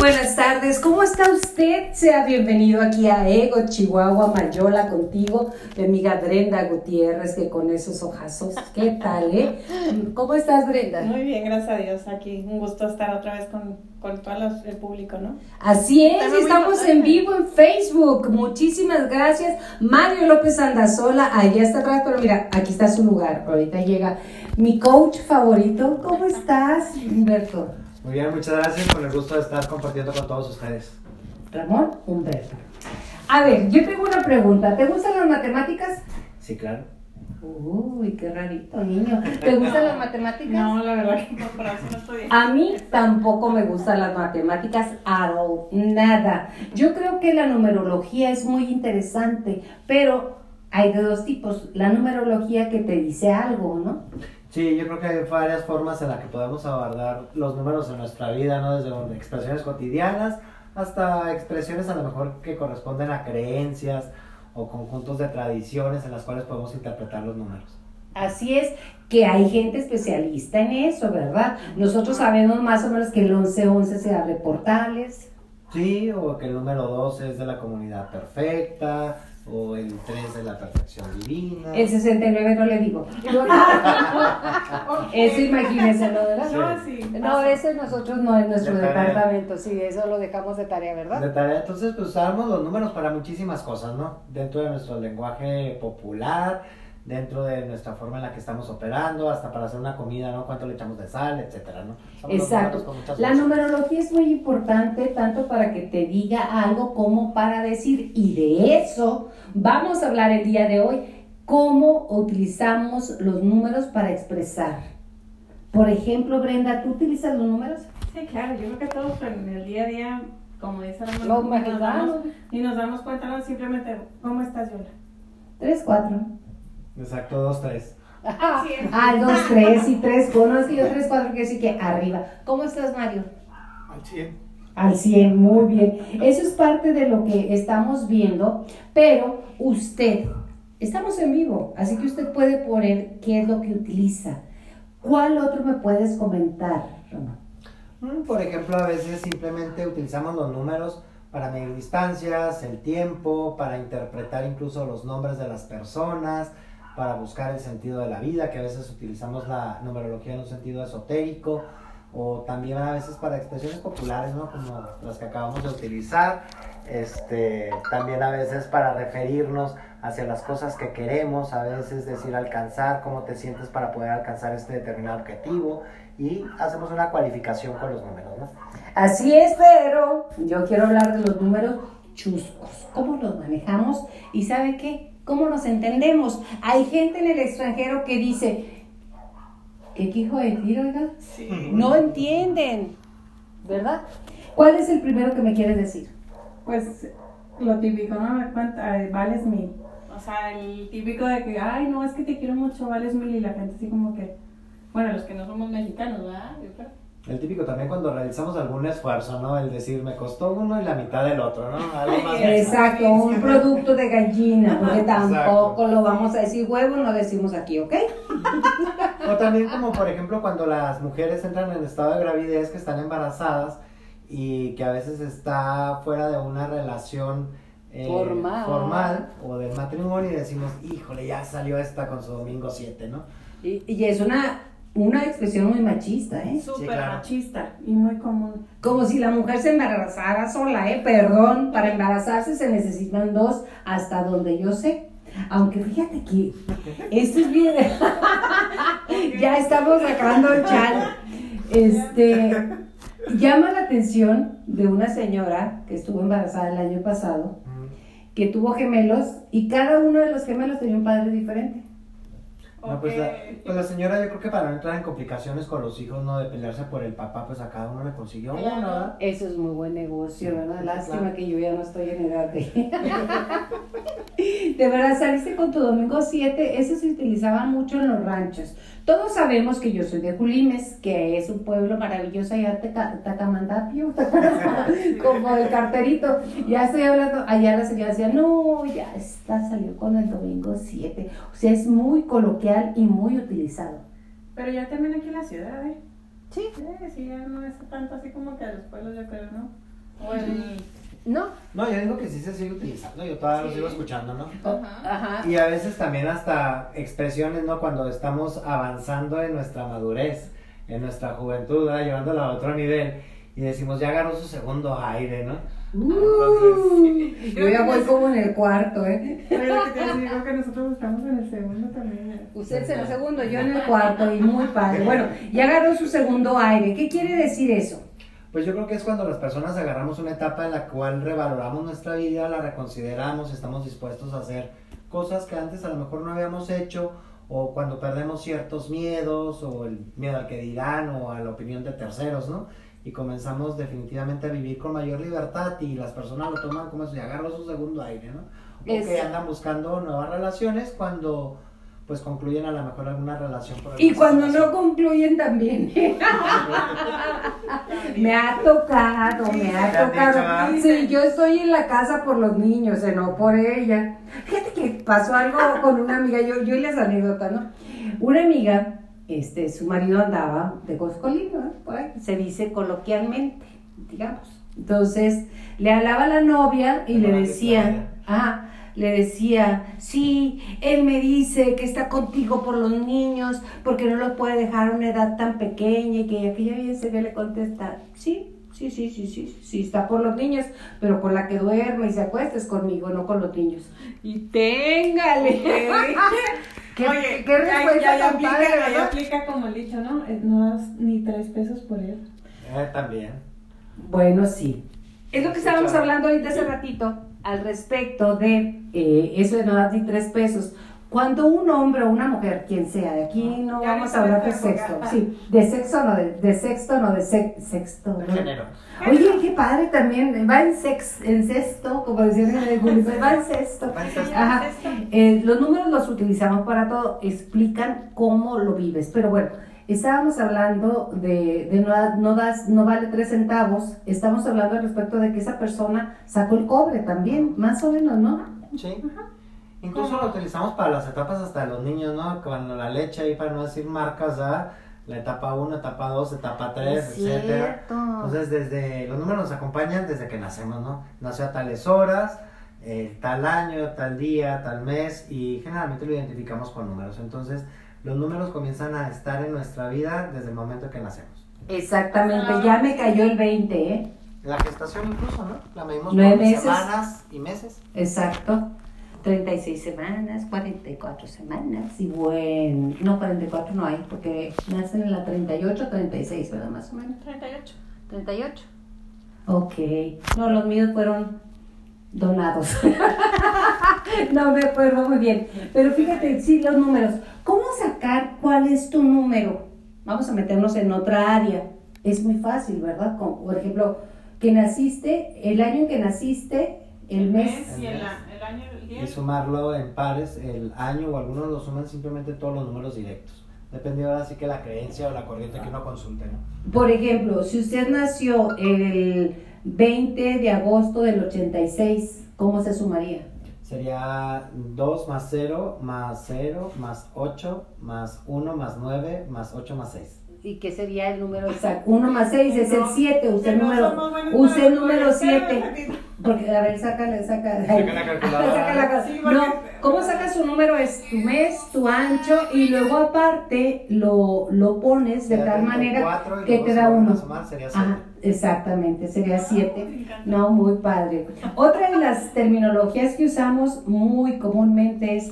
buenas tardes. ¿Cómo está usted? Sea bienvenido aquí a Ego Chihuahua Mayola contigo, mi amiga Brenda Gutiérrez, que con esos ojazos, ¿qué tal, eh? ¿Cómo estás, Brenda? Muy bien, gracias a Dios. Aquí un gusto estar otra vez con, con todo el público, ¿no? Así es, estamos en vivo en Facebook. Muchísimas gracias. Mario López Andazola, allá está atrás, pero mira, aquí está su lugar. Ahorita llega mi coach favorito. ¿Cómo estás, Humberto? Muy bien, muchas gracias. Con el gusto de estar compartiendo con todos ustedes. Ramón Humberto. A ver, yo tengo una pregunta. ¿Te gustan las matemáticas? Sí, claro. Uy, qué rarito, niño. ¿Te gustan las matemáticas? No, la verdad que no, por eso no estoy A mí tampoco me gustan las matemáticas at all, nada. Yo creo que la numerología es muy interesante, pero hay de dos tipos. La numerología que te dice algo, ¿no? Sí, yo creo que hay varias formas en las que podemos abordar los números en nuestra vida, ¿no? Desde expresiones cotidianas hasta expresiones a lo mejor que corresponden a creencias o conjuntos de tradiciones en las cuales podemos interpretar los números. Así es que hay gente especialista en eso, ¿verdad? Nosotros sabemos más o menos que el 1111 se abre portales. Sí, o que el número 12 es de la comunidad perfecta, o el 3 de la perfección divina. El 69 no le digo. Eso imagínense, ¿no? ¿verdad? No, sí. No, ese nosotros no es nuestro De departamento, sí, eso lo dejamos de tarea, ¿verdad? De tarea, entonces, pues usamos los números para muchísimas cosas, ¿no? Dentro de nuestro lenguaje popular, dentro de nuestra forma en la que estamos operando, hasta para hacer una comida, ¿no? Cuánto le echamos de sal, etcétera, ¿no? Los Exacto. números con muchas La cosas. numerología es muy importante tanto para que te diga algo como para decir, y de eso vamos a hablar el día de hoy, cómo utilizamos los números para expresar. Por ejemplo, Brenda, ¿tú utilizas los números? Sí, claro, yo creo que todos en el día a día, como dice Los ni nos damos- ni nos damos cuenta, no, simplemente, ¿cómo estás, Yola? Tres, cuatro. Exacto, dos, tres. Ah, Sí. ah, dos, tres y tres. Bueno, es que yo tres, cuatro quiere decir que arriba. ¿Cómo estás, Mario? Al 100. Al 100, muy bien. Eso es parte de lo que estamos viendo, pero usted, estamos en vivo, así que usted puede poner qué es lo que utiliza. ¿Cuál otro me puedes comentar, Ramón? Mm, Por ejemplo, a veces simplemente utilizamos los números para medir distancias, el tiempo, para interpretar incluso los nombres de las personas, para buscar el sentido de la vida, que a veces utilizamos la numerología en un sentido esotérico, o también a veces para expresiones populares, ¿no? Como las que acabamos de utilizar, este, también a veces para referirnos hacia las cosas que queremos, a veces decir alcanzar, cómo te sientes para poder alcanzar este determinado objetivo, y hacemos una cualificación con los números, ¿no? Así es, pero yo quiero hablar de los números chuscos, cómo los manejamos y ¿sabe qué? ¿Cómo nos entendemos? Hay gente en el extranjero que dice, ¿qué quijo decir, oiga? Sí. No entienden, ¿verdad? ¿Cuál es el primero que me quieres decir? Pues, lo típico, ¿no? Me cuenta, ay, vales mil. O sea, el típico de que, ay, no, es que te quiero mucho, vales mil, y la gente así como que, bueno, los que no somos mexicanos, ¿verdad? Yo creo. El típico también cuando realizamos algún esfuerzo, ¿no? El decir, me costó uno y la mitad del otro, ¿no? Algo más Exacto, un producto de gallina, porque Exacto. tampoco lo vamos a decir huevo, no decimos aquí, ¿ok? O también como por ejemplo cuando las mujeres entran en estado de gravidez que están embarazadas y que a veces está fuera de una relación eh, Formal. formal o del matrimonio y decimos, híjole, ya salió esta con su domingo 7, ¿no? Y, y es una, una expresión muy machista, ¿eh? Súper claro. machista y muy común. Como si la mujer se embarazara sola, ¿eh? Perdón, para embarazarse se necesitan dos, hasta donde yo sé. Aunque fíjate que esto es bien. ya estamos sacando el chal. Este. Llama la atención de una señora que estuvo embarazada el año pasado, que tuvo gemelos y cada uno de los gemelos tenía un padre diferente. No, pues, la, pues la señora yo creo que para no entrar en complicaciones con los hijos, ¿no? De pelearse por el papá, pues a cada uno le consiguió uno, ¿verdad? Eso es muy buen negocio, ¿verdad? Lástima claro. que yo ya no estoy en edad de... de verdad, saliste con tu domingo 7, eso se utilizaba mucho en los ranchos. Todos sabemos que yo soy de Julimes, que es un pueblo maravilloso allá en Teca- Tacamandapio, como el carterito. Ya estoy hablando, allá la señora decía, no, ya está, salió con el domingo 7. O sea, es muy coloquial y muy utilizado. Pero ya también aquí en la ciudad, ¿eh? Sí. Sí, sí, ya no es tanto así como que a los pueblos, yo creo, ¿no? O el... ¿No? No, yo digo que sí se sigue utilizando, yo todavía lo Sí. sigo escuchando, ¿no? Ajá. Ajá. Y a veces también hasta expresiones, ¿no? Cuando estamos avanzando en nuestra madurez, en nuestra juventud, ¿verdad? llevándola a otro nivel. Y decimos, ya agarró su segundo aire, ¿no? Uh, yo ya voy como en el cuarto, ¿eh? Lo que te digo que nosotros estamos en el segundo también. ¿eh? Usted es en el segundo, yo en el cuarto y muy padre. Bueno, ya agarró su segundo aire. ¿Qué quiere decir eso? Pues yo creo que es cuando las personas agarramos una etapa en la cual revaloramos nuestra vida, la reconsideramos, estamos dispuestos a hacer cosas que antes a lo mejor no habíamos hecho, o cuando perdemos ciertos miedos, o el miedo al que dirán, o a la opinión de terceros, ¿no? Y comenzamos definitivamente a vivir con mayor libertad y las personas lo toman como eso y agarran su segundo aire, ¿no? O que andan buscando nuevas relaciones cuando pues concluyen a lo mejor alguna relación. por Y cuando no concluyen también. me ha tocado, me ¿Te han ha tocado. dicho? Sí, yo estoy en la casa por los niños, eh, no por ella. Fíjate que pasó algo con una amiga, yo, yo y las anécdotas, ¿no? Una amiga, este, su marido andaba de coscolino, ¿eh? por ahí, se dice coloquialmente, digamos. Entonces, le hablaba a la novia y le decía, ah, le decía, sí, él me dice que está contigo por los niños, porque no los puede dejar a una edad tan pequeña y que aquella bien se ve le contesta, sí, sí, sí, sí, sí, sí, está por los niños, pero con la que duerme y se acuesta es conmigo, no con los niños. Y téngale. ¿Qué, Oye, qué respuesta ahí tan aplica, padre, ¿verdad? aplica como el dicho, ¿no? Eh, No das ni tres pesos por él. Eh, también. Bueno, sí. Es lo que estábamos hablando ahorita hace ratito al respecto de eh, eso de no dar ni tres pesos. Cuando un hombre o una mujer, quien sea, de aquí no Ya vamos a hablar de sexto, sí, de sexo no, de, de sexto no, de sex- sexto. De ¿no? género. Oye, qué padre también, va en sex, en sexto, como decían en el Google, va en sexto. Va en sexto. Ajá. Eh, los números los utilizamos para todo, explican cómo lo vives. Pero bueno, estábamos hablando de, de no, no, das, no vale tres centavos, estamos hablando al respecto de que esa persona sacó el cobre también, más o menos, ¿no? Sí. Incluso lo utilizamos para las etapas hasta de los niños, ¿no? Cuando la leche ahí, para no decir marcas, ¿verdad? La etapa 1, etapa 2, etapa 3, Es etcétera. Entonces, desde los números nos acompañan desde que nacemos, ¿no? Nació a tales horas, eh, tal año, tal día, tal mes, y generalmente lo identificamos con números. Entonces, los números comienzan a estar en nuestra vida desde el momento que nacemos. Exactamente, ya me cayó el 20, ¿eh? La gestación incluso, ¿no? La medimos por meses. semanas y meses. Exacto. 36 semanas, 44 semanas y bueno, no 44 no hay porque nacen en la 38, 36, ¿verdad? Más o menos. 38. 38. Ok. No, los míos fueron donados. no me acuerdo muy bien. Pero fíjate, sí, los números. ¿Cómo sacar cuál es tu número? Vamos a meternos en otra área. Es muy fácil, ¿verdad? Como, por ejemplo, que naciste, el año en que naciste, el mes. y el, el año, el día. y sumarlo en pares el año o algunos lo suman simplemente todos los números directos. Depende ahora sí que la creencia o la corriente que uno consulte, ¿no? Por ejemplo, si usted nació el 20 de agosto del 86, ¿cómo se sumaría? Sería 2 más 0 más 0 más 8 más 1 más 9 más 8 más 6. ¿Y qué sería el número exacto? 1 más 6 es el No, 7, usted no número, usted para número las 7. matemáticas. Porque, a ver, sácale, saca. Saca la calculadora. No, ¿cómo sacas su número? Es tu mes, tu ancho, y luego aparte lo, lo pones de tal manera 34 y que te da uno. sumar sería siete. Ajá, exactamente, sería me 7. encanta. No, muy padre. Otra de las terminologías que usamos muy comúnmente es,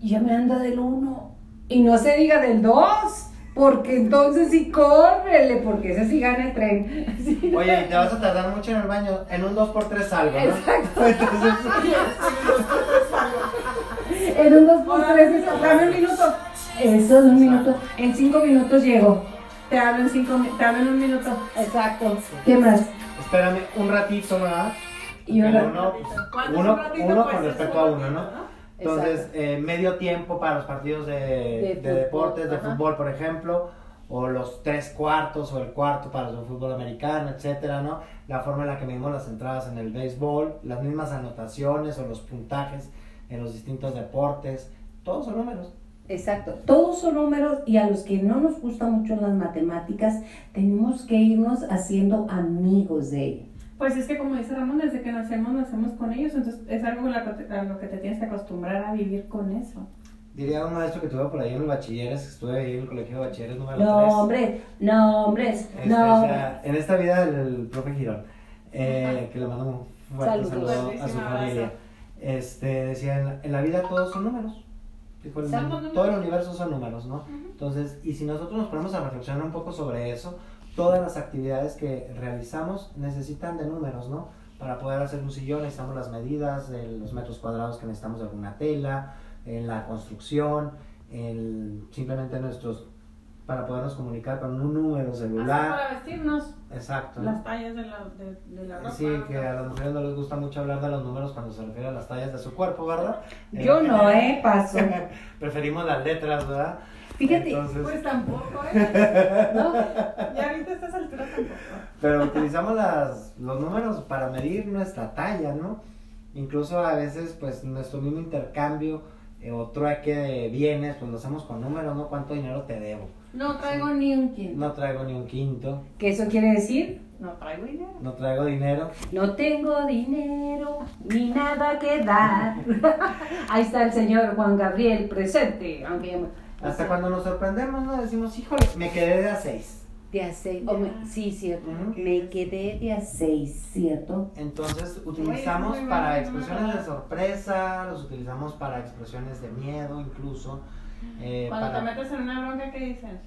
ya me anda del 1. Y no se diga del 2, porque entonces sí córrele, porque ese sí gana el tren. Sí. Oye, y te vas a tardar mucho en el baño. En un 2x3 salgo, ¿no? Exacto. Entonces, En un 2 por 3 dame un minuto. Eso es un minuto. En 5 minutos llego. Te hablo en cinco mi- te hablo en un minuto. Exacto. ¿Qué más? espérame un ratito, ¿verdad? Y El una- uno, ¿Cuánto es uno, un ratito? uno con es respecto un a uno, ratito, ¿no? Entonces, eh, medio tiempo para los partidos de, De de deportes, de fútbol, ajá. fútbol, por ejemplo, o los tres cuartos o el cuarto para de fútbol americano, etcétera, ¿no? La forma en la que medimos las entradas en el béisbol, las mismas anotaciones o los puntajes en los distintos deportes, todos son números. Exacto. Todos son números y a los que no nos gustan mucho las matemáticas, tenemos que irnos haciendo amigos de ellos. Pues es que como dice Ramón, desde que nacemos, nacemos con ellos, entonces es algo a lo que te tienes que acostumbrar a vivir con eso. Diría un maestro que tuve por ahí en los bachilleres, estuve ahí en el colegio de bachilleres número 3. No, hombre, no, hombres, Este, no. o sea, en esta vida el, el profe Girón, eh, que le mando un fuerte saludo a su familia. Este, decía, en la, en la vida todos son números. Dijo, el- todo el universo son números, ¿no? Entonces, y si nosotros nos ponemos a reflexionar un poco sobre eso, todas las actividades que realizamos necesitan de números, ¿no? Para poder hacer un sillón necesitamos las medidas, los metros cuadrados que necesitamos de alguna tela, en la construcción, en simplemente nuestros para podernos comunicar con un número celular. para vestirnos, Exacto. las tallas de la, de, de la ropa. Sí, que a las mujeres no les gusta mucho hablar de los números cuando se refiere a las tallas de su cuerpo, ¿verdad? Yo no, ¿eh? Paso. Preferimos las letras, ¿verdad? Fíjate, Entonces, Pues tampoco, ¿eh? ¿no? Ya ahorita a estas alturas tampoco. pero utilizamos las, los números para medir nuestra talla, ¿no? Incluso a veces, pues, nuestro mismo intercambio eh, o trueque de bienes, pues lo hacemos con números, ¿no? ¿Cuánto dinero te debo? No traigo ni un quinto. No traigo ni un quinto, ¿Qué eso quiere decir? No traigo dinero. no traigo dinero. No tengo dinero ni nada que dar. Ahí está el señor Juan Gabriel presente. Aunque Hasta cuando nos sorprendemos, ¿no? Decimos, híjole, me quedé de a seis. De a seis. me- sí, cierto. Me quedé de a seis, ¿cierto? Entonces utilizamos muy para expresiones de sorpresa, los utilizamos para expresiones de miedo incluso. eh, Cuando para- te metes en una bronca, ¿qué dices?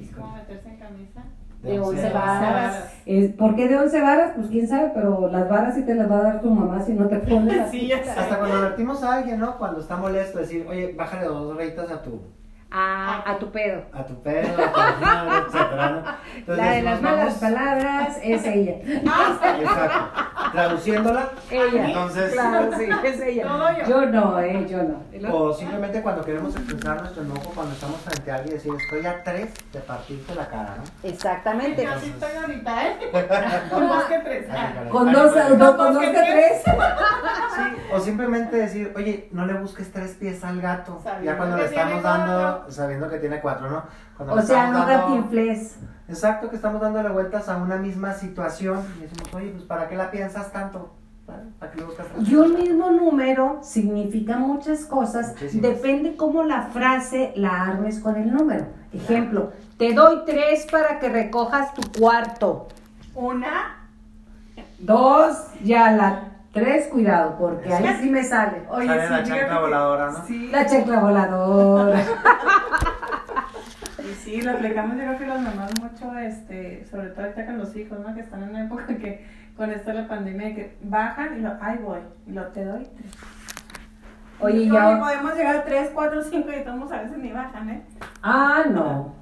Es como meterse en camisa. De once once varas. Es- ¿Por qué de 11 varas? Pues quién sabe, pero las varas sí te las va a dar tu mamá si no te pones. Sí, ya sé. Hasta cuando advertimos a alguien, ¿no? Cuando está molesto, decir, oye, bájale dos rayitas a tu, A, a tu pedo. a tu pedo, a tu madre, etcétera, ¿no? Entonces La de las malas palabras es ella. Exacto. Traduciéndola, Ella. entonces, Claro, sí, es ella. Yo. Yo no, eh, yo no. o simplemente cuando queremos expresar nuestro enojo, cuando estamos frente a alguien, decir, estoy a tres de partirte la cara, ¿no? Exactamente. Yo así estoy ahorita, ¿eh? Con más que tres. Con dos, con dos que tres. Sí, o simplemente decir, oye, no le busques tres pies al gato. Ya cuando le estamos dando, cuatro. sabiendo que tiene cuatro, ¿no? Cuando O sea, no dando- gatinfles. Exacto, que estamos dándole vueltas a una misma situación y decimos, oye, pues ¿para qué la piensas tanto? ¿Para ¿Para qué le buscas tres Y un mismo número significa muchas cosas, Muchísimas. depende cómo la frase la armes con el número. Ejemplo, te doy tres para que recojas tu cuarto. Una. Dos, ya la tres, cuidado, porque ahí sí me sale. Oye, Sale sí, la chancla que- voladora, ¿no? Sí, La checla voladora. y sí, lo aplicamos yo creo que las mamás mucho, este, sobre todo ahorita con los hijos, ¿no? Que están en una época que con esto de la pandemia que bajan y lo, ahí voy, y lo te doy tres. Oye, Y ya. podemos llegar a tres, cuatro, cinco y todos a veces ni bajan, ¿eh? Ah, no.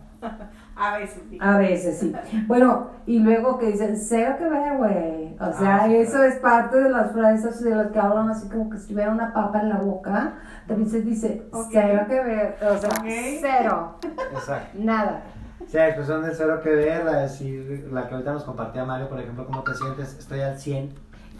A veces, sí. A veces sí. Bueno, y luego que dicen, cero que ver, güey. O sea, Ah, sí, eso claro. es parte de las frases de las que hablan así como que si tuviera una papa en la boca. También se dice, cero que ver. O sea, Ok. cero. Exacto. Nada. Sí, la expresión del cero que ver, la, decir, la que ahorita nos compartía Mario, por ejemplo, ¿cómo te sientes? Estoy al 100.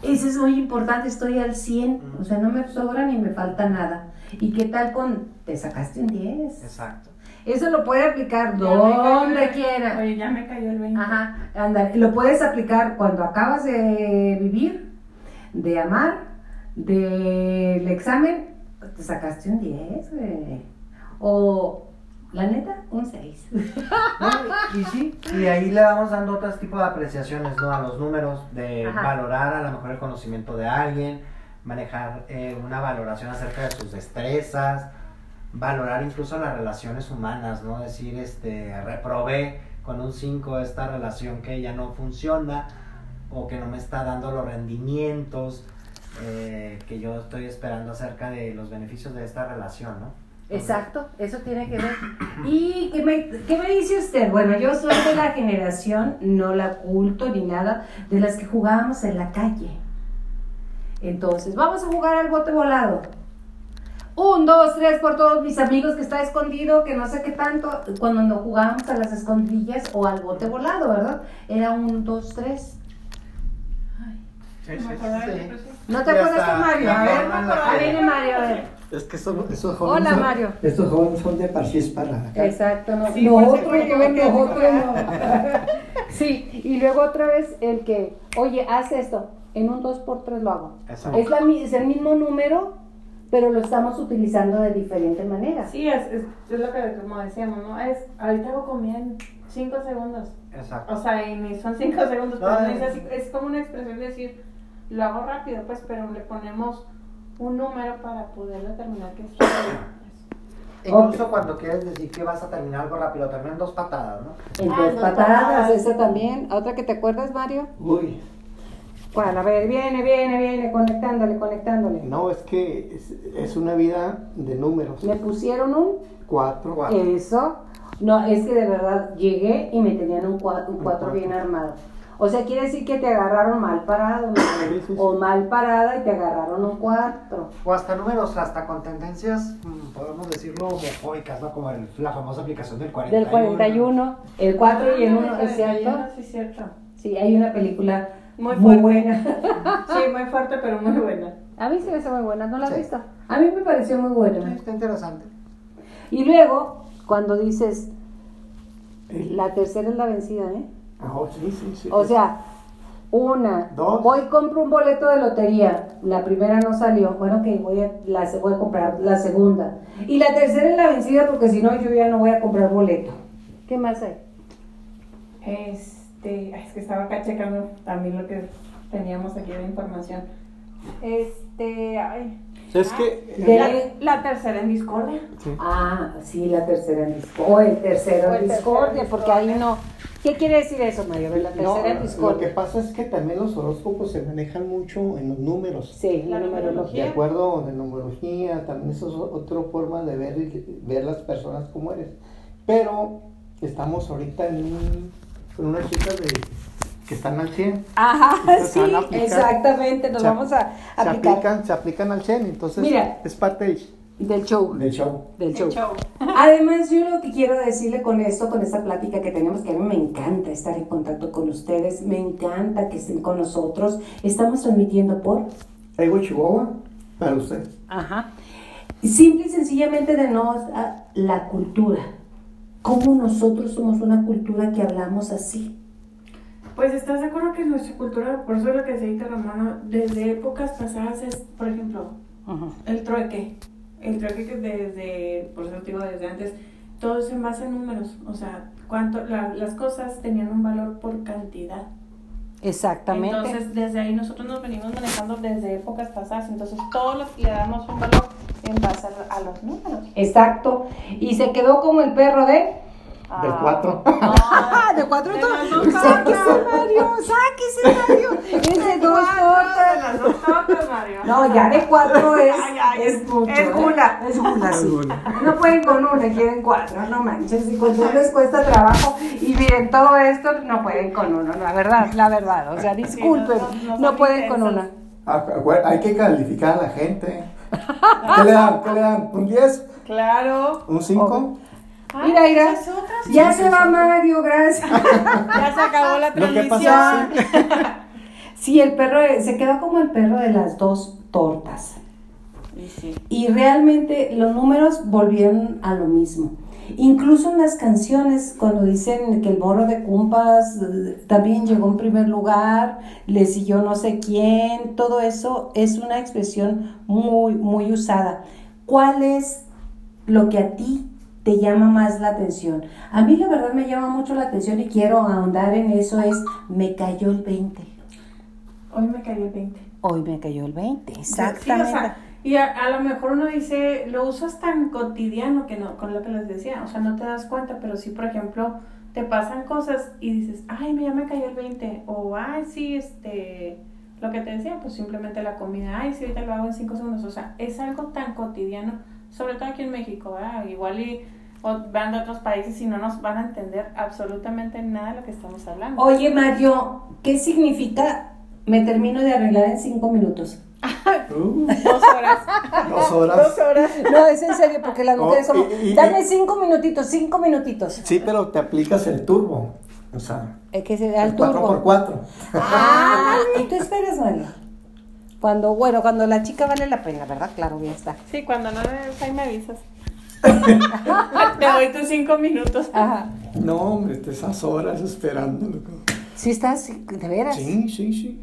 Eso es muy importante, estoy al 100. O sea, no me sobra ni me falta nada. ¿Y qué tal con, te sacaste un 10? Exacto. Eso lo puede aplicar Ya donde el- quiera. Oye, ya me cayó el 20. Ajá, anda, lo puedes aplicar cuando acabas de vivir, de amar, del examen, te sacaste un 10, güey. O, la neta, un 6. No, y sí, y ahí le vamos dando otros tipos de apreciaciones, ¿no? A los números, de Ajá. valorar a lo mejor el conocimiento de alguien, manejar eh, una valoración acerca de sus destrezas, valorar incluso las relaciones humanas, ¿no? Decir, este, reprobé con un 5 esta relación que ya no funciona o que no me está dando los rendimientos eh, que yo estoy esperando acerca de los beneficios de esta relación, ¿no? Exacto, eso tiene que ver. ¿Y qué me, qué me dice usted? Bueno, yo soy de la generación, no la culto ni nada, de las que jugábamos en la calle. Entonces, vamos a jugar al bote volado. Un, dos, tres por todos mis amigos que está escondido, que no sé qué tanto, cuando no jugábamos a las escondillas o al bote volado, ¿verdad? Era un, dos, tres. No me acordaba de eso. ¿No te Ya acuerdas tú, Mario? A ver, ver, Mario, a ver. Es que estos, estos jóvenes. Hola, son- Mario. Estos jóvenes son de Parchís para acá. Exacto, no. Sí, por nosotros quedé nosotros no. Sí, y luego otra vez el que, oye, haz esto, en un 2x3 lo hago. Exacto. Es, la, es el mismo número, pero lo estamos utilizando de diferente manera. Sí, es, es, es lo que como decíamos, ¿no? Es, ahorita hago comida en 5 segundos. Exacto. O sea, y ni son 5 segundos, pero No, eh. es, así, es como una expresión de decir, lo hago rápido, pues, pero le ponemos un número para poder determinar que es rápido. Incluso cuando quieres decir que vas a terminar algo rápido, termina en dos patadas, ¿no? En Ah, dos dos patadas, patadas. esa también. ¿Otra que te acuerdas, Mario? Uy, ¿Cuál? A ver, viene, viene, viene, conectándole, conectándole. no, es que es, es una vida de números. Me pusieron un Cuatro. Cuatro. Eso. No, es que de verdad llegué y me tenían un 4 cuatro. bien armado. O sea, quiere decir que te agarraron mal parado, ¿no? Sí, sí, sí. o mal parada y te agarraron un 4. O hasta números, hasta con tendencias, mm, podemos decirlo, homofóbicas, ¿no? Como el- la famosa aplicación del 41. Del 41, el 4 y el 1, Ah, ¿es cierto? Sí, es cierto. Sí, hay una película Muy muy, buena. Sí, muy fuerte, pero muy buena. A mí sí me hace muy buena, ¿no la has Sí. visto? A mí me pareció muy Sí, buena. Está interesante. Y luego, cuando dices, la tercera es la vencida, ¿eh? Ah, oh, sí, sí, sí. O sea, una, Dos. voy compro un boleto de lotería, la primera no salió, bueno que voy a, la, voy a comprar la segunda. Y la tercera es la vencida porque si no yo ya no voy a comprar boleto. ¿Qué más hay? Este, es que estaba acá checando también lo que teníamos aquí de información. Este, ay. es que De- La, la tercera en discordia. sí. Ah, sí, la tercera en discordia. O el tercero en discordia, porque ahí discordia. no. ¿Qué quiere decir eso, Mario? La tercera No, en lo que discordia. pasa es que también los horóscopos se manejan mucho en los números. Sí, la La De numerología. acuerdo de numerología, también eso es otra forma de ver, ver las personas como eres. Pero estamos ahorita en un, con unas chicas de, que están al 100. Ajá, Entonces, sí, aplicar. exactamente, nos Se- vamos a Se aplicar aplican, se aplican al 100, entonces Mira. es parte del, del show. del show. Del El show. show. Además, yo lo que quiero decirle con esto, con esta plática que tenemos, que a mí me encanta estar en contacto con ustedes, me encanta que estén con nosotros. Estamos transmitiendo por... Ego Chihuahua para usted. Ajá. Simple y sencillamente de no a la cultura. Cómo nosotros somos una cultura que hablamos así. Pues estás de acuerdo que nuestra cultura, por eso es lo que se dice Romano, desde épocas pasadas es, por ejemplo, el trueque. El trueque que desde, por eso te digo desde antes, todo se basa en números. O sea, cuánto, la- las cosas tenían un valor por cantidad. Exactamente. Entonces, desde ahí nosotros nos venimos manejando desde épocas pasadas. Entonces, todos los, le damos un valor en base a, a los números. Exacto. Y se quedó como el perro de... Del 4. Ah, de cuatro De Sáquese. Mario, sáquese, Mario. Es de dos De tortas. las dos tortas, Mario. No, ya de cuatro es, Ay, ay, es es- mucho. es ¿eh? gula. Es gula, sí. No pueden con una, quieren cuatro, no manches. Y con dos les cuesta trabajo. Y miren, todo esto no pueden con uno, la verdad, la verdad. O sea, disculpen, no- no no son pueden con una. Hay que calificar a la gente. ¿Qué le dan? ¿Qué le dan? ¿Un 10? Claro. ¿Un 5? Ay, Mira, mira. otras. Ya se va Mario, gracias. Ya se acabó la Lo que transmisión. pasa Sí, el perro eh, se quedó como el perro de las dos tortas. Y sí. Y realmente los números volvieron a lo mismo. Incluso en las canciones, cuando dicen que el morro de Cumpas eh, también llegó en primer lugar, le siguió no sé quién, todo eso es una expresión muy, muy usada. ¿Cuál es lo que a ti te llama más la atención? A mí la verdad me llama mucho la atención y quiero ahondar en eso, es me cayó el 20. Hoy me cayó el 20. Hoy me cayó el 20, Sí, o exactamente. sea, y a, a lo mejor uno dice, lo usas tan cotidiano que no, con lo que les decía, o sea, no te das cuenta, pero sí, por ejemplo, te pasan cosas y dices, ay, ya me cayó el 20, o ay, sí, este, lo que te decía, pues simplemente la comida, ay, sí, ahorita lo hago en 5 segundos, o sea, es algo tan cotidiano, sobre todo aquí en México, ¿verdad? Igual y o van de otros países y no nos van a entender absolutamente nada de lo que estamos hablando. Oye, Mario, ¿qué significa me termino de arreglar en cinco minutos? Uh, Dos horas. dos horas. Dos horas. No, es en serio, porque las Oh, mujeres como, y- y- dame cinco minutitos, cinco minutitos. Sí, pero te aplicas el turbo. O sea, Es que se da el el 4 turbo. por 4 Ah, y tú esperas, Mario. Cuando, bueno, cuando la chica vale la pena, ¿verdad? Claro, ya está. Sí, cuando no debes, ahí me avisas. Te doy tus cinco minutos. Ajá. No, hombre, te esas horas esperándolo. ¿Sí estás? ¿De veras? Sí, sí, sí.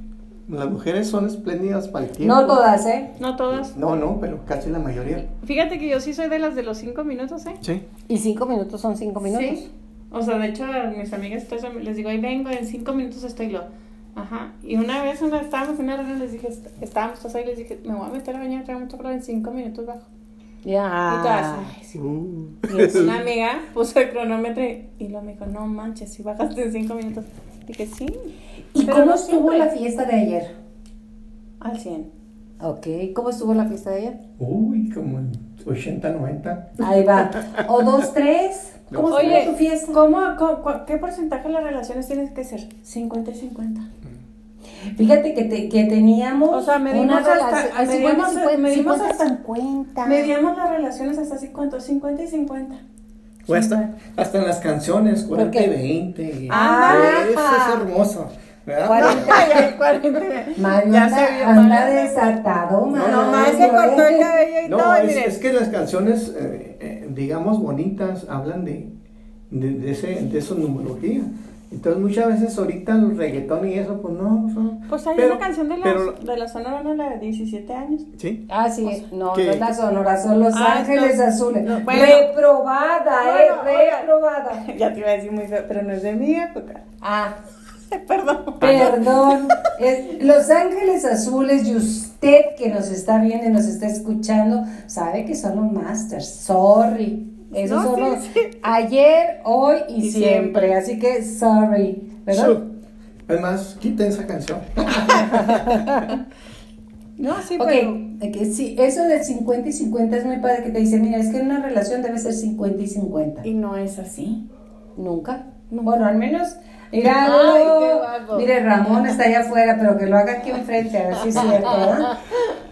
Las mujeres son espléndidas para el tiempo. No todas, ¿eh? No todas. No, no, pero casi la mayoría. Fíjate que yo sí soy de las de los cinco minutos, ¿eh? Sí. Y cinco minutos son cinco minutos. Sí. O sea, de hecho, a mis amigas estoy- les digo, ahí vengo, en cinco minutos estoy lo. Ajá. Y una vez una, estábamos en una reunión, les dije, est- estábamos todos ahí, les dije, me voy a meter a bañar, traigo mucho calor, en cinco minutos bajo. Ya. Y todas, ay, sí. Uh. Y una amiga puso el cronómetro y, luego me dijo, no manches, si bajaste en cinco minutos. Dije, sí, ¿Y Pero cómo no estuvo siempre. la fiesta de ayer? al 100. Ok, ¿cómo estuvo la fiesta de ayer? Uy, como en 80, 90. Ahí va. O dos, tres. ¿Cómo estuvo Oye, tu fiesta? ¿cómo, cómo- qué porcentaje de las relaciones tienes que ser? 50 y 50. Fíjate que, te- que teníamos O sea, medimos una hasta- medimos- 50, medimos 50, hasta- 50. Medíamos las relaciones hasta así, ¿cuánto? 50 y 50. O hasta, hasta en las canciones, 40 y qué? 20. Ah. Eso es hermoso. ¿Verdad? 40. Ay, ay, 40. Mario Ya anda, se vio anda desatado, Mario. Nomás se cortó el cabello y No, todo, es, es que las canciones, eh, eh, digamos, bonitas, hablan de, de, de ese, de eso numerología. Entonces muchas veces ahorita el reggaetón y eso, pues no. son- Pues hay pero- una canción de la, pero- de la Sonora, ¿no? La de 17 años. Sí. Ah, sí, no, ¿Qué? no es la Sonora, son Los Ah, Ángeles no, Azules. no, bueno. reprobada, Bueno, eh, reprobada. Ya te iba a decir muy feo, pero no es de mi época. Ah, Perdón. perdón. Es Los Ángeles Azules y usted que nos está viendo y nos está escuchando, sabe que son los masters. Sorry. Esos No, son sí, los sí. ayer, hoy y, Y siempre. siempre. Así que sorry. ¿Verdad? Su- Además, quiten esa canción. No, sí, pero. sí, eso del 50 y 50 es muy padre que te dicen, mira, es que en una relación debe ser 50 y 50. Y no es así. Nunca. Nunca. Bueno, al menos. Mira, Ay, no, qué guapo. mire, Ramón está allá afuera, pero que lo haga aquí enfrente, a ver si es cierto, ¿verdad?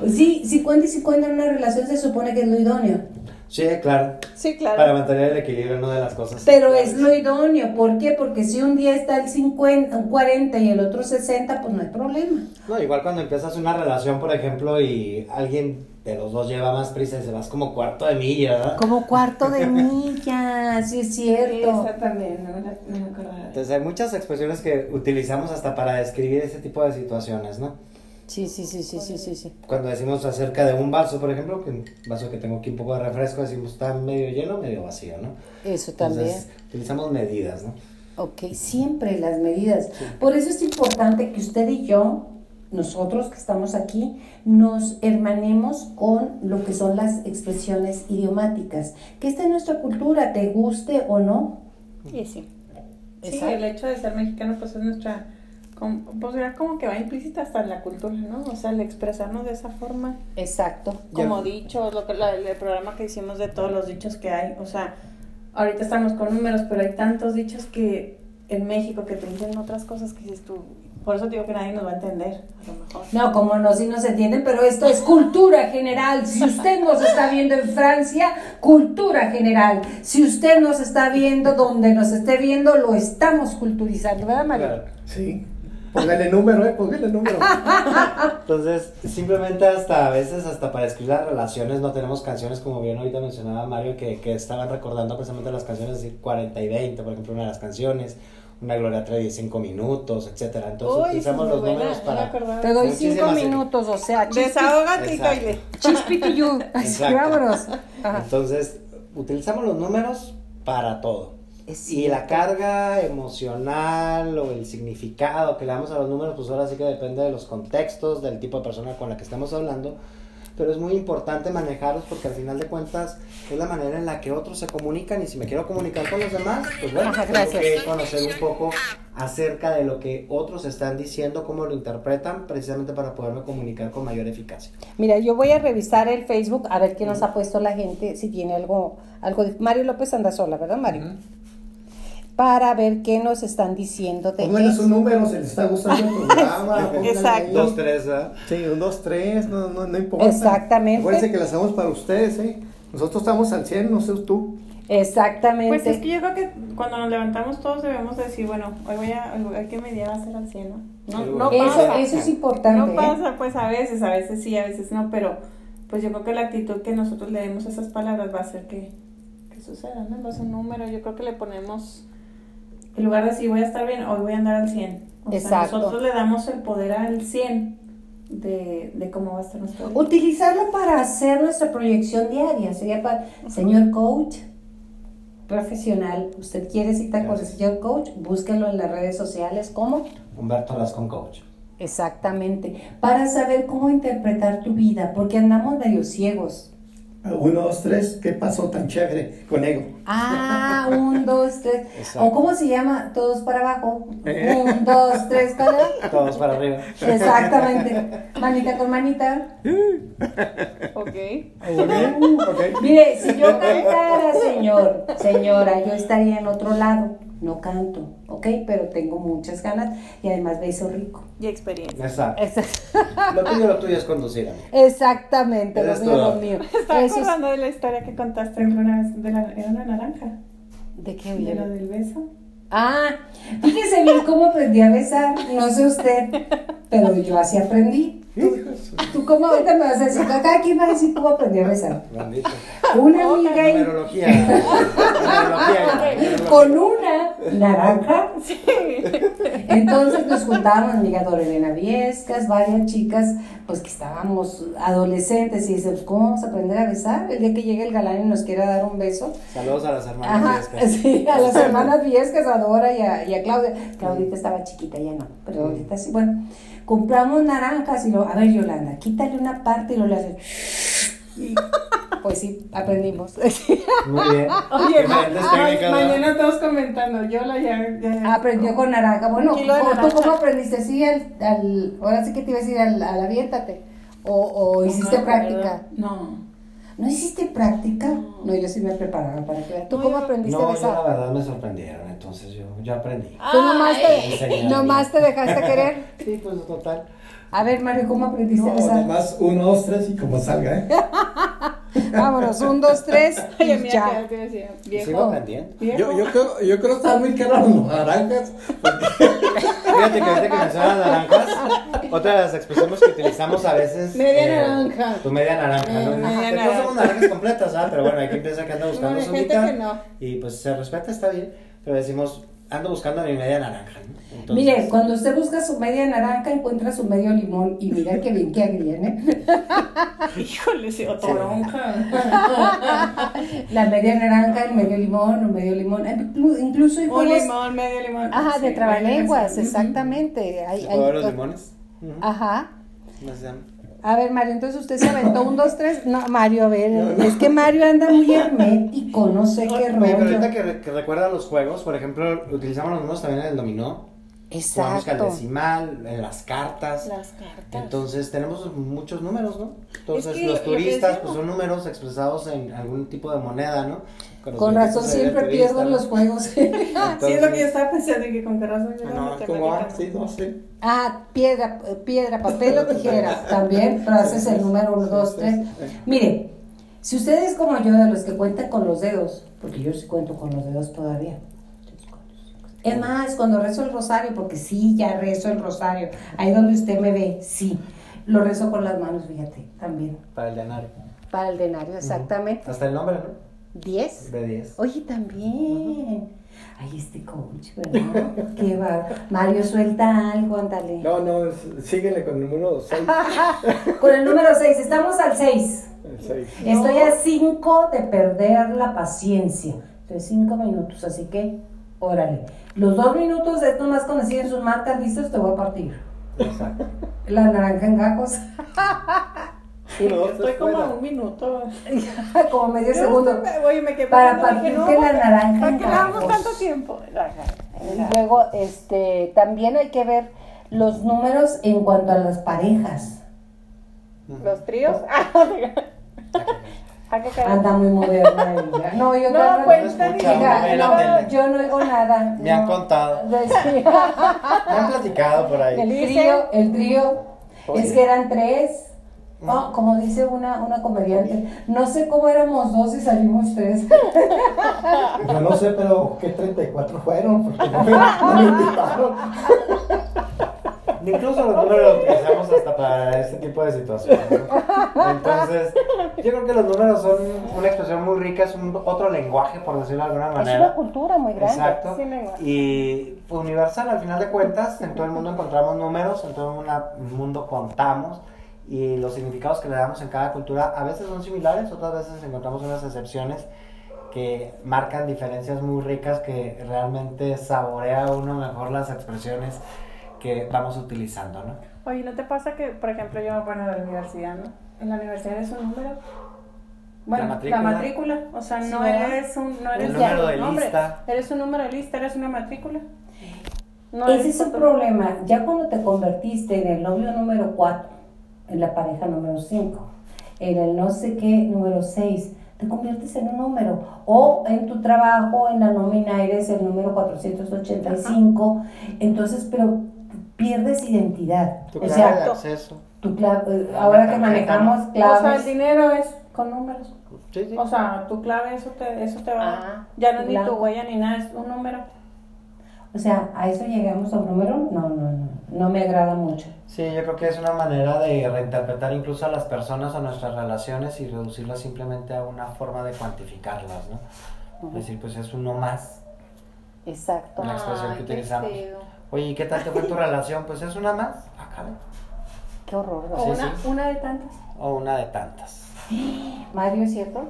Sí, 50 y 50 en una relación se supone que es lo idóneo. Sí, claro. Sí, claro. Para mantener el equilibrio, no de las cosas. Pero es lo idóneo, ¿por qué? Porque si un día está el 50, un 40 y el otro 60, pues no hay problema. No, igual cuando empiezas una relación, por ejemplo, y alguien de los dos lleva más prisa y se vas como cuarto de milla, ¿verdad? Como cuarto de milla, sí es cierto. Esa también, no no me acordaba. Entonces hay muchas expresiones que utilizamos hasta para describir ese tipo de situaciones, ¿no? Sí, sí, sí, sí, sí, sí, sí. Cuando decimos acerca de un vaso, por ejemplo, que un vaso que tengo aquí un poco de refresco, decimos está medio lleno, medio vacío, ¿no? Eso también. Entonces utilizamos medidas, ¿no? Ok, siempre las medidas. Por eso es importante que usted y yo, nosotros que estamos aquí, nos hermanemos con lo que son las expresiones idiomáticas. Que esta es nuestra cultura, te guste o no. Y sí. Sí, Exacto. el hecho de ser mexicano, pues es nuestra. Pues ya como que va implícita hasta en la cultura, ¿no? O sea, el expresarnos de esa forma. Exacto. como dichos, lo que, la- el programa que hicimos de todos los dichos que hay, o sea, ahorita estamos con números, pero hay tantos dichos que en México que te dicen otras cosas que dices tú, por eso digo que nadie nos va a entender, a lo mejor. No, como no, si nos entienden, pero esto es cultura general. Si usted nos está viendo en Francia, cultura general. Si usted nos está viendo donde nos esté viendo, lo estamos culturizando, ¿verdad, Mario? Sí. Póngale número, eh, póngale número. Entonces, simplemente hasta a veces, hasta para escribir las relaciones, no tenemos canciones, como bien ahorita mencionaba Mario, que, que estaban recordando precisamente las canciones así 40 y 20, por ejemplo, una de las canciones, una Gloria Trevi 5 minutos, etcétera. Entonces, Uy, utilizamos los buena, números para... Te doy cinco minutos, o sea, Desahógate y chispitillú. Vámonos. Ajá. Entonces, utilizamos los números para todo. Y la carga emocional o el significado que le damos a los números, pues ahora sí que depende de los contextos, del tipo de persona con la que estamos hablando. Pero es muy importante manejarlos porque al final de cuentas es la manera en la que otros se comunican y si me quiero comunicar con los demás, pues bueno, Ajá, tengo que conocer un poco acerca de lo que otros están diciendo, cómo lo interpretan, precisamente para poderme comunicar con mayor eficacia. Mira, yo voy a revisar el Facebook a ver qué nos ha puesto la gente, si tiene algo, algo de... Mario López anda sola, ¿verdad, Mario? Para ver qué nos están diciendo de Póngale eso. su número, se les está gustando el programa. Exacto. ahí. Dos, tres, ¿verdad? Sí, un, dos, tres, no, no, no importa. Exactamente. Acuérdense que las hacemos para ustedes, ¿eh? Nosotros estamos al 100, no sé tú. Exactamente. Pues es que yo creo que cuando nos levantamos todos debemos decir, bueno, hoy voy a, hoy hay que me lleva a ser al cielo. No, Sí, no eso, pasa. eso es importante. No ¿eh? pasa, pues a veces, a veces sí, a veces no, pero pues yo creo que la actitud que nosotros le demos a esas palabras va a hacer que, suceda, ¿no? Base a un número, yo creo que le ponemos, en lugar de si voy a estar bien, hoy voy a andar al 100. O sea, Exacto. nosotros le damos el poder al 100 de, de cómo va a estar nuestro día. Utilizarlo para hacer nuestra proyección diaria. Sería para, señor coach profesional, usted quiere cita con el señor coach, búsquelo en las redes sociales. ¿Cómo? Humberto Lascón Coach. Exactamente. Para saber cómo interpretar tu vida, porque andamos medio ciegos. Uno, dos, tres, ¿qué pasó tan chévere con ego? Ah, un, dos, tres. Exacto. ¿O cómo se llama? Todos para abajo. Eh. Un, dos, tres, para Todos para arriba. Exactamente. Manita con manita. Ok. Ok. Mire, si yo cantara, señor, señora, yo estaría en otro lado. No canto, ¿ok? Pero tengo muchas ganas y además beso rico. Y experiencia. Exacto. Exa- Lo tuyo, lo tuyo es conducir, amigo. Exactamente, lo mío, lo mío. Estaba Eso es- acordando de la historia que contaste alguna vez de la, era una naranja, ¿De qué de lo del beso. Ah, fíjese bien cómo aprendí a besar. No sé usted, pero yo así aprendí. ¿Tú cómo ahorita me vas a decir? Cada quien va a decir cómo aprendí a besar. Bendito. Una amiga y- Numerología. Numerología. numerología. con una naranja. Entonces nos juntábamos, mi amiga Dorelena Viescas, varias chicas, pues que estábamos adolescentes y dice, pues ¿cómo vamos a aprender a besar? El día que llegue el galán y nos quiera dar un beso. Saludos a las hermanas Ajá, Viescas. sí, a las hermanas Viescas, a Dora y a, y a Claudia. Claudita estaba chiquita, ya no, pero ahorita sí. Bueno, compramos naranjas y lo, a ver Yolanda, quítale una parte y lo le hace. Y, pues sí, aprendimos. Muy bien. Oye, mañana todos comentando, yo la ya, ya- Aprendió con naranja. Bueno, ¿tú naranja. cómo aprendiste? Sí, al, al- ahora sí que te iba a decir al, al aviéntate. O, o hiciste No, práctica. ¿verdad? No. ¿No hiciste práctica? No, yo sí me preparaba para que. ¿Tú No, cómo aprendiste a No, yo la besar? verdad me sorprendieron, entonces yo, yo aprendí. Tú nomás te, nomás te dejaste querer. Sí, pues total. A ver, Mario, ¿cómo aprendiste No, a besar? además, uno, dos, tres y como salga, ¿eh? Vámonos, un, dos, tres Oye, y mira, ya. te decía, Sigo viejo. Yo, yo, creo, yo creo que están muy caras las naranjas. Fíjate que ahorita que mencionas naranjas, otra de las expresiones que utilizamos a veces. Media naranja. Tu media naranja, ¿no? Media naranja. no somos naranjas completas, ¿sabes? Pero bueno, hay quien piensa que anda buscando No, hay su gente mitad. que no. Y pues se respeta, está bien. Pero decimos, ando buscando mi media naranja, ¿no? Entonces, Mire, cuando usted busca su media naranja, encuentra su medio limón. Y mira qué bien que viene. Híjole, sí, o toronja. La media naranja, el medio limón, el medio limón. Inclu- Incluso hay Un limón, medio limón. Ajá, de Sí, trabalenguas, ujú. exactamente. Hay, ¿se los limones? Ajá. ¿Cómo se llama? A ver, Mario, entonces usted se aventó un, dos, tres. No, Mario, a ver, es que Mario anda muy hermético, no sé qué Oye, pero ahorita rollo. que, re- que recuerda los juegos, por ejemplo, utilizamos los números también en el dominó. Jugamos que al Exacto. decimal, en las cartas. Las cartas. Entonces tenemos muchos números, ¿no? Entonces Es que los turistas pues son números expresados en algún tipo de moneda, ¿no? Con razón siempre pierdo los juegos. Sí, es lo que yo estaba pensando que con qué razón yo No, la ¿Cómo va? matemática. Sí, no sé. Ah, piedra, piedra, papel o tijera. También, haces el número uno, dos, tres. Mire, si ustedes como yo, de los que cuentan con los dedos, porque yo sí cuento con los dedos todavía. Es más, cuando rezo el rosario, porque sí, ya rezo el rosario. Ahí donde usted me ve, sí. Lo rezo con las manos, fíjate, también. Para el denario. Para el denario, exactamente. Hasta el nombre, ¿no? ¿Diez? De 10. Oye, también. Ay, este coach, ¿verdad? Qué va. Mario, suelta algo, ándale. No, no, es- síguele con el número 6. Con el número 6, estamos al 6. El seis. Estoy a 5 de perder la paciencia. Estoy 5 minutos, así que, órale. Los dos minutos de estos más conocidos en sus marcas listos te voy a partir. Exacto. La naranja en gajos, Uno, dos, Estoy como a fuera. un minuto. como medio segundo. me- Oye, me quedé Para dije, partirte la naranja ¿Para qué le damos tanto tiempo? Y luego, este, también hay que ver los números en cuanto a las parejas. ¿Los tríos? ¿A qué cara? Anda muy moderna ella. No, yo No, pues, No no no, tele. yo no oigo nada. Me han no. contado. Me han platicado por ahí. El trío, el trío, Oye. es que eran tres. No, como dice una, una comediante, no sé cómo éramos dos y salimos tres. Yo no sé, pero ¿qué 34 fueron? Porque no me, no me invitaron. Incluso los números los utilizamos hasta para este tipo de situaciones. ¿no? Entonces, yo creo que los números son una expresión muy rica, es un otro lenguaje, por decirlo de alguna Es una manera. cultura muy grande. Exacto. Sí. Y universal, al final de cuentas, en todo el mundo encontramos números, en todo el mundo contamos. Y los significados que le damos en cada cultura a veces son similares, otras veces encontramos unas excepciones que marcan diferencias muy ricas que realmente saborea uno mejor las expresiones que vamos utilizando, ¿no? Oye, ¿no te pasa que, por ejemplo, yo, bueno, en la universidad, ¿no? En la universidad eres un número. Bueno, La la matrícula. matrícula. O sea, Sí, no eres un, no eres El número un de nombre. lista. Eres un número de lista, eres una matrícula. No Ese es otro- problema. Ya cuando te convertiste en el novio número 4, en la pareja número 5, en el no sé qué número 6, te conviertes en un número. O en tu trabajo, en la nómina eres el número 485. Entonces, pero pierdes identidad. Tu o sea, de acceso. tu clave, ahora que manejamos O sea, el claves. dinero es con números. Sí, sí. O sea, tu clave, eso te, eso te va. Ah, ya no es ni tu huella ni nada, es un número. O sea, ¿a eso llegamos a un número? No, no, no. No me agrada mucho. Sí, yo creo que es una manera de reinterpretar incluso a las personas o nuestras relaciones y reducirlas simplemente a una forma de cuantificarlas, ¿no? Es decir, pues es uno más, Exacto. una expresión que Ay, utilizamos. feo. Oye, ¿y qué tal te fue tu relación? Pues es una más, caray. Qué horror. O Sí, una, sí. una de tantas. O una de tantas. Mario, ¿cierto?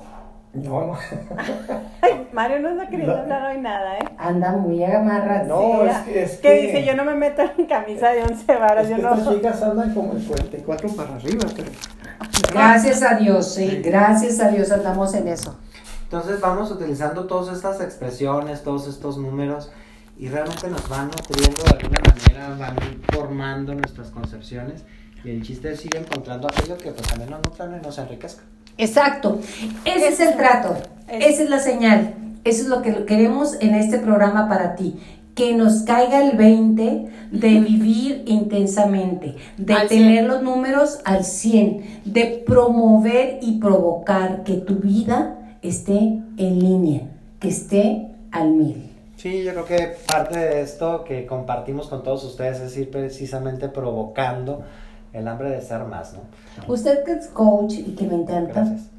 No, no. Ay, Mario no está queriendo No. hablar hoy nada, ¿eh? Anda muy agarrada. No, es que. Es Que dice, yo no me meto en camisa de once varas, Es yo que no. estas chicas andan como el 44 para arriba, pero. Gracias a Dios, sí. Gracias a Dios andamos en eso. Entonces vamos utilizando todas estas expresiones, todos estos números y realmente nos van nutriendo de alguna manera, van formando nuestras concepciones y el chiste es ir encontrando aquello que pues también nos nutra y nos enriquezca. Exacto. Ese es el trato. Esa es la señal. Eso es lo que queremos en este programa para ti. Que nos caiga el 20 de vivir intensamente, de Al tener 100. los números al 100, de promover y provocar que tu vida esté en línea, que esté al mil. Sí, yo creo que parte de esto que compartimos con todos ustedes es ir precisamente provocando el hambre de ser más, ¿no? Usted que es coach y que me encanta, Gracias.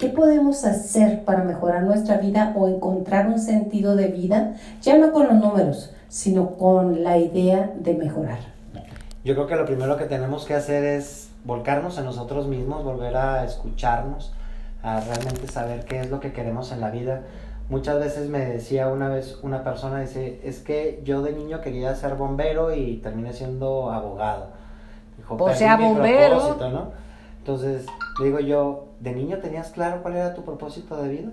¿Qué podemos hacer para mejorar nuestra vida o encontrar un sentido de vida? Ya no con los números, sino con la idea de mejorar. Yo creo que lo primero que tenemos que hacer es volcarnos en nosotros mismos, volver a escucharnos, a realmente saber qué es lo que queremos en la vida. Muchas veces me decía una vez una persona, dice, es que yo de niño quería ser bombero y terminé siendo abogado. O "Perdí sea, bombero". propósito", ¿no? Entonces, digo yo, ¿de niño tenías claro cuál era tu propósito de vida?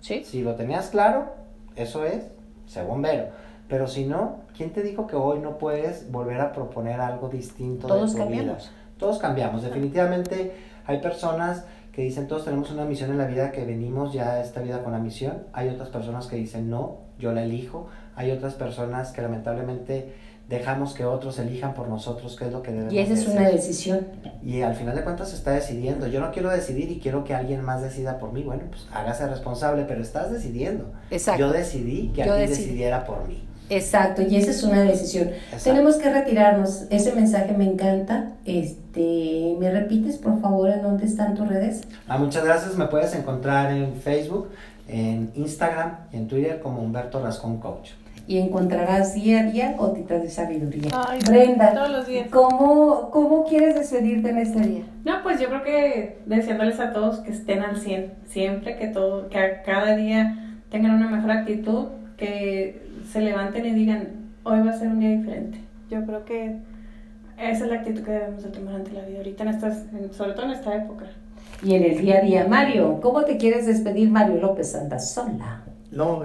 ¿Sí? Si lo tenías claro, eso es, sé bombero. Pero si no, ¿quién te dijo que hoy no puedes volver a proponer algo distinto Todos de tu cambiamos. vida? Todos cambiamos. Definitivamente hay personas que dicen todos tenemos una misión en la vida, que venimos ya a esta vida con la misión. Hay otras personas que dicen no, yo la elijo. Hay otras personas que lamentablemente dejamos que otros elijan por nosotros qué es lo que debemos Y esa es una hacer. decisión. Y al final de cuentas se está decidiendo. Yo no quiero decidir y quiero que alguien más decida por mí. Bueno, pues hágase responsable, pero estás decidiendo. Exacto. Yo decidí que Yo alguien decidí. decidiera por mí. Exacto, y esa es una decisión. Exacto. Tenemos que retirarnos. Ese mensaje me encanta. Este, ¿me repites por favor en dónde están tus redes? Ah, muchas gracias. Me puedes encontrar en Facebook, en Instagram, y en Twitter como Humberto Rascón Coach. Y encontrarás día a día gotitas de sabiduría. Ay, Brenda, todos los días. ¿cómo, ¿cómo quieres despedirte en este día? No, pues yo creo que deseándoles a todos que estén al 100, siempre que todo, que a cada día tengan una mejor actitud, que se levanten y digan, hoy va a ser un día diferente. Yo creo que esa es la actitud que debemos de tomar ante la vida ahorita, en estas, en- sobre todo en esta época. Y en el día a día, Mario, ¿cómo te quieres despedir, Mario López? Anda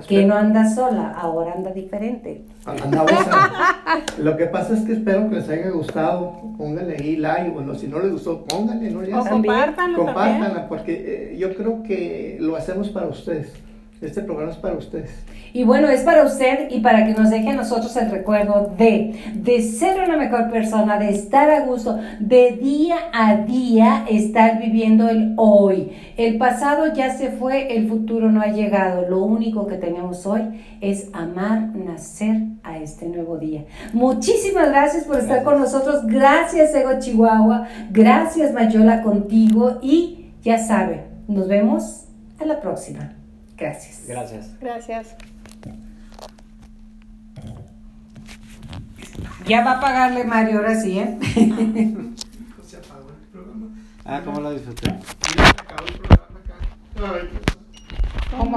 Que no anda sola, ahora anda diferente. Lo que pasa es que espero que les haya gustado. Pónganle ahí like. Bueno, si no les gustó, pónganle. No, O compártanlo. Compártanla, porque eh, yo creo que lo hacemos para ustedes. Este programa es para ustedes. Y bueno, es para usted y para que nos deje a nosotros el recuerdo de, de ser una mejor persona, de estar a gusto, de día a día estar viviendo el hoy. El pasado ya se fue, el futuro no ha llegado. Lo único que tenemos hoy es amar, nacer a este nuevo día. Muchísimas gracias por estar con nosotros. Gracias, Ego Chihuahua. Gracias, Mayola, contigo. Y ya sabe, nos vemos a la próxima. Gracias. Gracias. Gracias. Ya va a pagarle Mario, ahora sí, ¿eh? Se apagó el programa. Ah, ¿cómo lo disfruté? ¿Cómo?